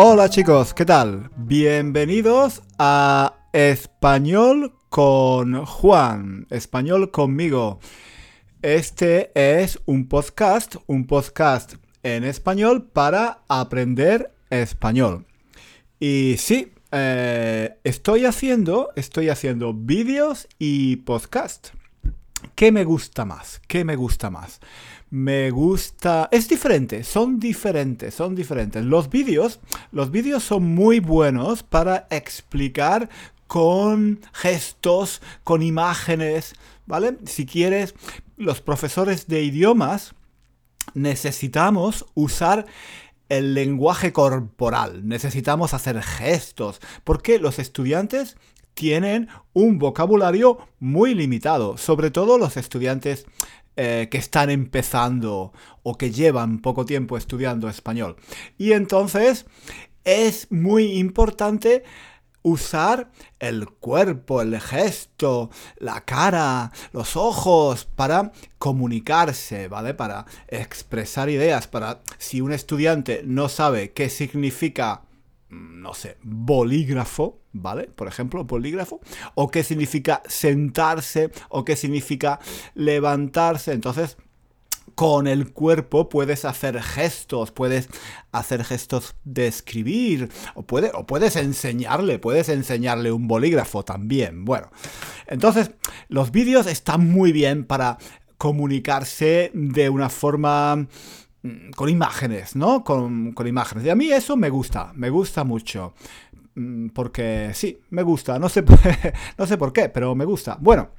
Hola chicos, ¿qué tal? Bienvenidos a Español con Juan, Español conmigo. Este es un podcast, un podcast en español para aprender español. Y sí, eh, estoy haciendo, estoy haciendo vídeos y podcast. ¿Qué me gusta más? ¿Qué me gusta más? Me gusta... Es diferente, son diferentes, son diferentes. Los vídeos, los vídeos son muy buenos para explicar con gestos, con imágenes, ¿vale? Si quieres, los profesores de idiomas necesitamos usar el lenguaje corporal, necesitamos hacer gestos, porque los estudiantes tienen un vocabulario muy limitado, sobre todo los estudiantes eh, que están empezando o que llevan poco tiempo estudiando español. Y entonces es muy importante usar el cuerpo, el gesto, la cara, los ojos para comunicarse, ¿vale? Para expresar ideas, para si un estudiante no sabe qué significa no sé, bolígrafo, ¿vale? Por ejemplo, bolígrafo, o qué significa sentarse, o qué significa levantarse. Entonces, con el cuerpo puedes hacer gestos, puedes hacer gestos de escribir, o, o puedes enseñarle, puedes enseñarle un bolígrafo también. Bueno, entonces los vídeos están muy bien para comunicarse de una forma mm, con imágenes, ¿no? Con, con, imágenes. Y a mí eso me gusta, me gusta mucho. Mm, porque sí, me gusta. No sé, no sé por qué, pero me gusta. Bueno,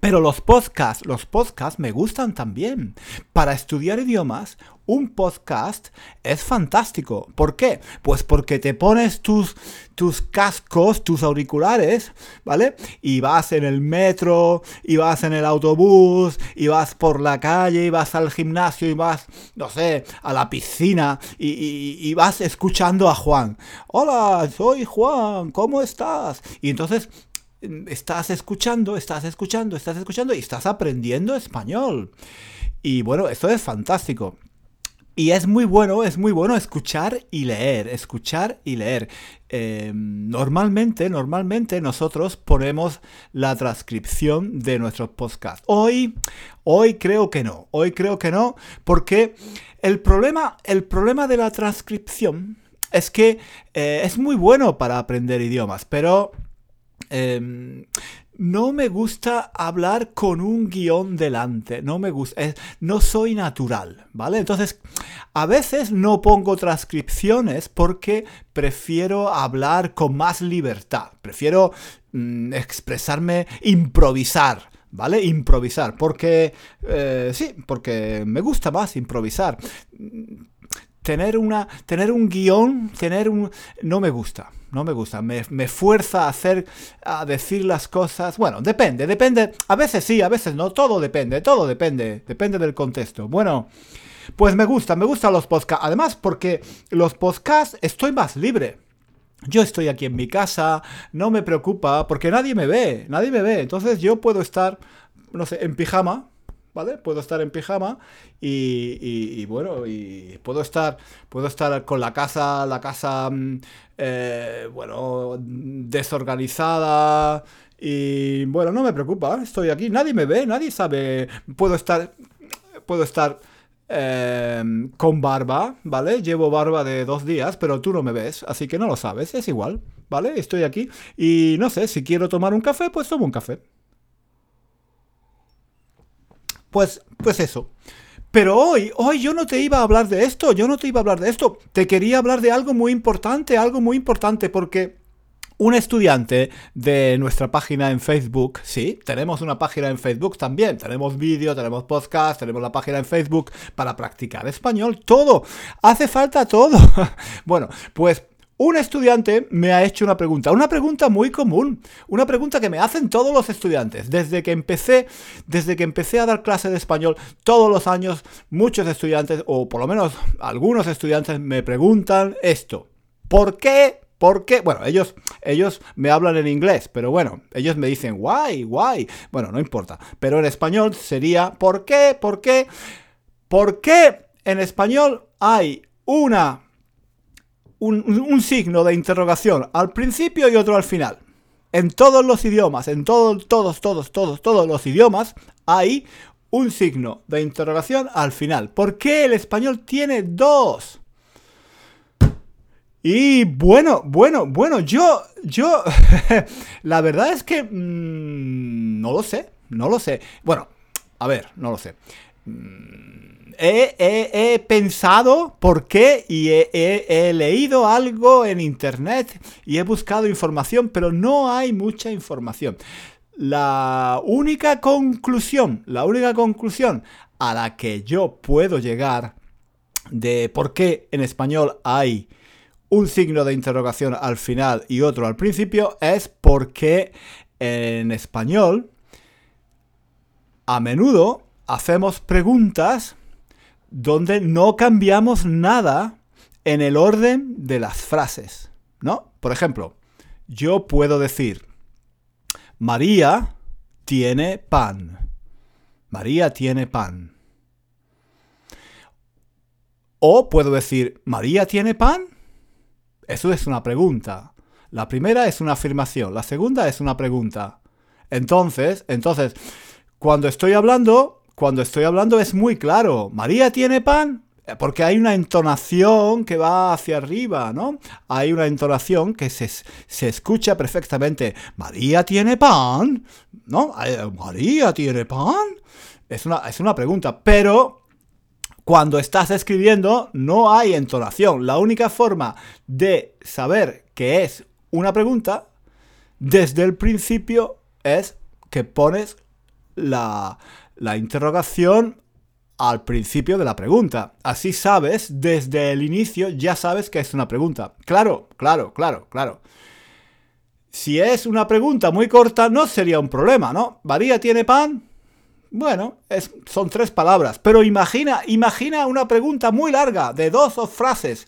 pero los podcasts, los podcasts me gustan también. Para estudiar idiomas, un podcast es fantástico. ¿Por qué? Pues porque te pones tus, tus cascos, tus auriculares, ¿vale? Y vas en el metro, y vas en el autobús, y vas por la calle, y vas al gimnasio, y vas, no sé, a la piscina, y, y vas escuchando a Juan. Hola, soy Juan, ¿cómo estás? Y entonces estás escuchando, estás escuchando, estás escuchando y estás aprendiendo español. Y bueno, esto es fantástico. Y es muy bueno, es muy bueno escuchar y leer, escuchar y leer. Em, normalmente, normalmente nosotros ponemos la transcripción de nuestros podcasts. Hoy, hoy creo que no, hoy creo que no, porque el problema, el problema de la transcripción es que eh, es muy bueno para aprender idiomas, pero Em, no me gusta hablar con un guion delante, no me gusta, no soy natural, ¿vale? Entonces, a veces no pongo transcripciones porque prefiero hablar con más libertad, prefiero mm, expresarme, improvisar. ¿Vale? Improvisar, porque eh, sí, porque me gusta más improvisar. Tener, una, tener un guion, tener un... no me gusta no me gusta, me, fuerza a hacer, a decir las cosas. Bueno, depende, depende, a veces sí, a veces no, todo depende, todo depende, depende del contexto. Bueno, pues me gusta, me gustan los podcasts, además porque los podcasts estoy más libre. Yo estoy aquí en mi casa, no me preocupa, porque nadie me ve, nadie me ve, entonces yo puedo estar, no sé, en pijama, ¿vale? Puedo estar en pijama y, bueno, y puedo estar, puedo estar con la casa, la casa, mm, eh, bueno, desorganizada y bueno, no me preocupa, estoy aquí, nadie me ve, nadie sabe, puedo estar, puedo estar em, con barba, ¿vale? Llevo barba de dos días, pero tú no me ves, así que no lo sabes, es igual, ¿vale? Estoy aquí y no sé, si quiero tomar un café, pues tomo un café. Pues, pues eso. Pero hoy, hoy yo no te iba a hablar de esto, yo no te iba a hablar de esto. Te quería hablar de algo muy importante, algo muy importante, porque un estudiante de nuestra página en Facebook, sí, tenemos una página en Facebook también, tenemos vídeo, tenemos podcast, tenemos la página en Facebook para practicar español, todo, hace falta todo. bueno, pues un estudiante me ha hecho una pregunta, una pregunta muy común, una pregunta que me hacen todos los estudiantes. Desde que empecé, desde que empecé a dar clase de español, todos los años, muchos estudiantes, o por lo menos algunos estudiantes, me preguntan esto. ¿Por qué? ¿Por qué? Bueno, ellos, ellos me hablan en inglés, pero bueno, ellos me dicen why, why. Bueno, no importa. Pero en español sería ¿por qué? ¿Por qué? ¿Por qué en español hay una un, signo de interrogación al principio y otro al final. En todos los idiomas, en todos, todos, todos, todos, todos los idiomas hay un signo de interrogación al final. ¿Por qué el español tiene dos? Y bueno, bueno, bueno, yo, yo, la verdad es que mm, no lo sé, no lo sé. Bueno, a ver, no lo sé. Mm, he, pensado por qué y he, leído algo en internet y he buscado información, pero no hay mucha información. La única conclusión, la única conclusión a la que yo puedo llegar de por qué en español hay un signo de interrogación al final y otro al principio es porque en español a menudo hacemos preguntas donde no cambiamos nada en el orden de las frases, ¿no? Por ejemplo, yo puedo decir, María tiene pan. María tiene pan. O puedo decir, ¿María tiene pan? Eso es una pregunta. La primera es una afirmación, la segunda es una pregunta. Entonces, entonces, cuando estoy hablando, cuando estoy hablando es muy claro. ¿María tiene pan? Eh, porque hay una entonación que va hacia arriba, ¿no? Hay una entonación que se, escucha perfectamente. ¿María tiene pan? ¿No? ¿María tiene pan? Es una, es una pregunta, pero cuando estás escribiendo no hay entonación. La única forma de saber que es una pregunta desde el principio es que pones la, la interrogación al principio de la pregunta. Así sabes, desde el inicio ya sabes que es una pregunta. Claro, claro, claro, claro. Si es una pregunta muy corta, no sería un problema, ¿no? ¿María tiene pan? Bueno, es, son tres palabras. Pero imagina, imagina una pregunta muy larga, de dos o frases.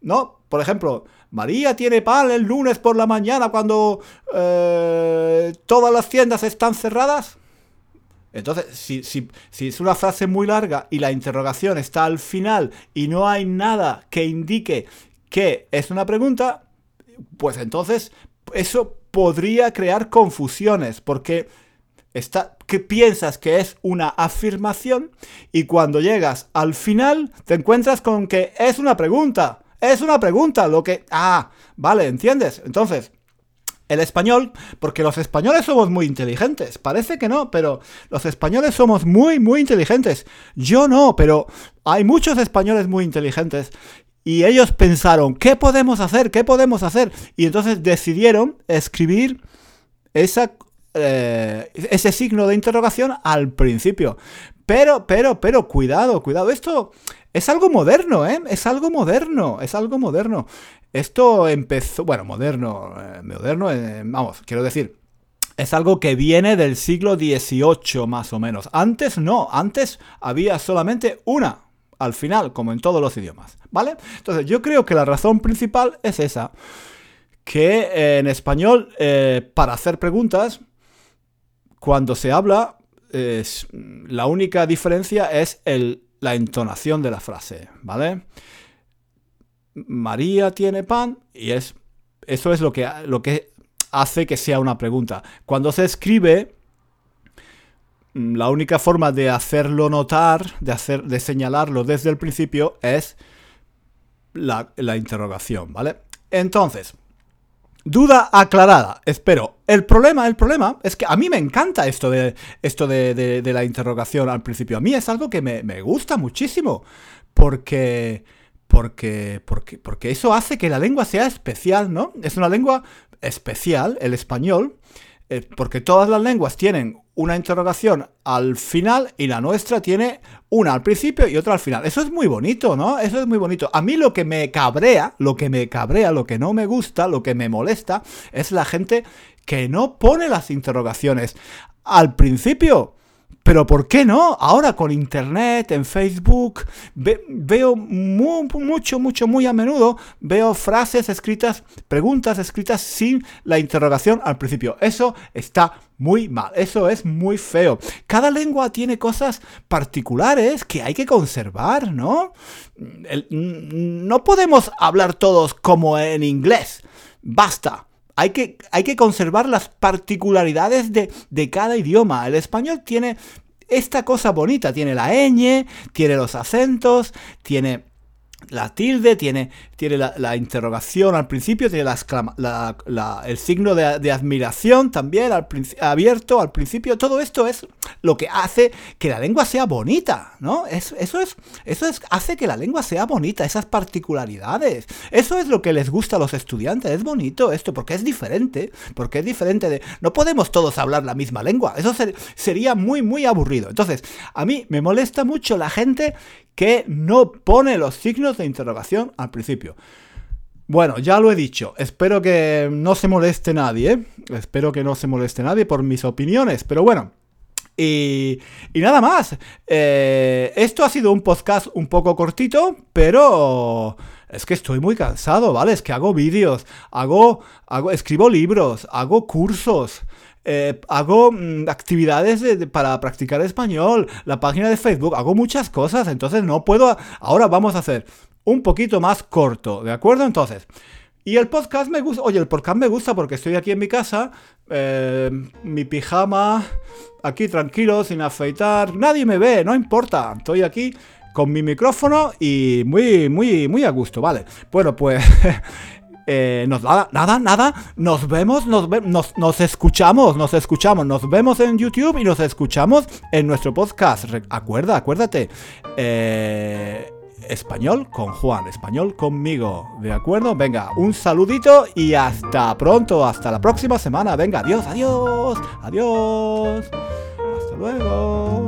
¿No? Por ejemplo, ¿María tiene pan el lunes por la mañana cuando eh, todas las tiendas están cerradas? Entonces, si, si, es una frase muy larga y la interrogación está al final y no hay nada que indique que es una pregunta, pues entonces eso podría crear confusiones porque está, que piensas que es una afirmación y cuando llegas al final te encuentras con que es una pregunta. Es una pregunta, lo que... Ah, vale, ¿entiendes? Entonces, el español, porque los españoles somos muy inteligentes. Parece que no, pero los españoles somos muy, muy inteligentes. Yo no, pero hay muchos españoles muy inteligentes. Y ellos pensaron, ¿qué podemos hacer? ¿Qué podemos hacer? Y entonces decidieron escribir esa, eh, ese signo de interrogación al principio. Pero, pero, pero, cuidado, cuidado. Esto es algo moderno, ¿eh? Es algo moderno, es algo moderno. Esto empezó, bueno, moderno, eh, moderno, eh, vamos, quiero decir, es algo que viene del siglo XVIII más o menos. Antes no, antes había solamente una al final, como en todos los idiomas, ¿vale? Entonces yo creo que la razón principal es esa, que eh, en español, para hacer preguntas, cuando se habla, la única diferencia es el, la entonación de la frase, ¿vale? María tiene pan y es eso es lo que, lo que hace que sea una pregunta. Cuando se escribe, la única forma de hacerlo notar, de, hacer, de señalarlo desde el principio, es la, interrogación, ¿vale? Entonces, duda aclarada, espero. El problema, el problema es que a mí me encanta esto de, esto de, la interrogación al principio. A mí es algo que me, me gusta muchísimo, porque porque, porque, porque eso hace que la lengua sea especial, ¿no? Es una lengua especial, el español, eh, porque todas las lenguas tienen una interrogación al final y la nuestra tiene una al principio y otra al final. Eso es muy bonito, ¿no? Eso es muy bonito. A mí lo que me cabrea, lo que me cabrea, lo que no me gusta, lo que me molesta, es la gente que no pone las interrogaciones al principio. Pero ¿por qué no? Ahora con internet, en Facebook, veo mucho, mucho, muy a menudo, veo frases escritas, preguntas escritas sin la interrogación al principio. Eso está muy mal, eso es muy feo. Cada lengua tiene cosas particulares que hay que conservar, ¿no? no podemos hablar todos como en inglés. Basta. Hay que, hay que conservar las particularidades de, de cada idioma. El español tiene esta cosa bonita, tiene la ñ, tiene los acentos, tiene la tilde, tiene, tiene la, interrogación al principio, tiene la, el signo de, admiración también al, abierto al principio. Todo esto es lo que hace que la lengua sea bonita, ¿no? eso, es, eso es, hace que la lengua sea bonita, esas particularidades. Eso es lo que les gusta a los estudiantes. Es bonito esto, porque es diferente, porque es diferente de... No podemos todos hablar la misma lengua. Eso sería muy, muy aburrido. Entonces, a mí me molesta mucho la gente que no pone los signos de interrogación al principio. Bueno, ya lo he dicho, espero que no se moleste nadie, ¿eh? espero que no se moleste nadie por mis opiniones, pero bueno. Y, nada más, eh, esto ha sido un podcast un poco cortito, pero es que estoy muy cansado, ¿vale? Es que hago vídeos, hago, hago, escribo libros, hago cursos, eh, hago mm, actividades para practicar español, la página de Facebook, hago muchas cosas, entonces no puedo... Ahora vamos a hacer un poquito más corto, ¿de acuerdo? Entonces... Y el podcast me gusta, oye, el podcast me gusta porque estoy aquí en mi casa, eh, mi pijama, aquí tranquilo, sin afeitar, nadie me ve, no importa, estoy aquí con mi micrófono y muy, muy, muy a gusto, ¿vale? Bueno, pues Eh, nos, nada, nada, nada, nos vemos, nos, nos, escuchamos, nos escuchamos, nos vemos en YouTube y nos escuchamos en nuestro podcast. acuerda, acuérdate. Eh, español con Juan, español conmigo, ¿de acuerdo? Venga, un saludito y hasta pronto, hasta la próxima semana. Venga, adiós, adiós, adiós. Hasta luego.